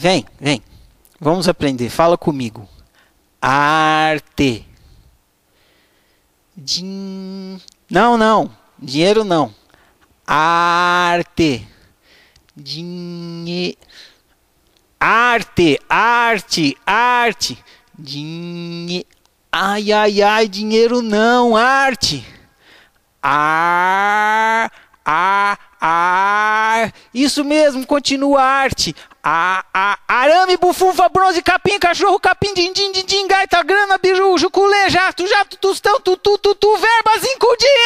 Vem, vem. Vamos aprender. Fala comigo. Arte. Din... Não, não. Dinheiro não. Arte. Dinhe... Arte, arte, arte. Dinhe... Ai, ai, ai, dinheiro não, arte. Ar, ar, ar. Isso mesmo, continua arte. A, a, arame, bufunfa, bronze, capim, cachorro, capim, din, din, din, din gaita, grana, biju, juculê, jato, jato, tostão, tu, tu, tu, tu, verba, cinco, dinheiro!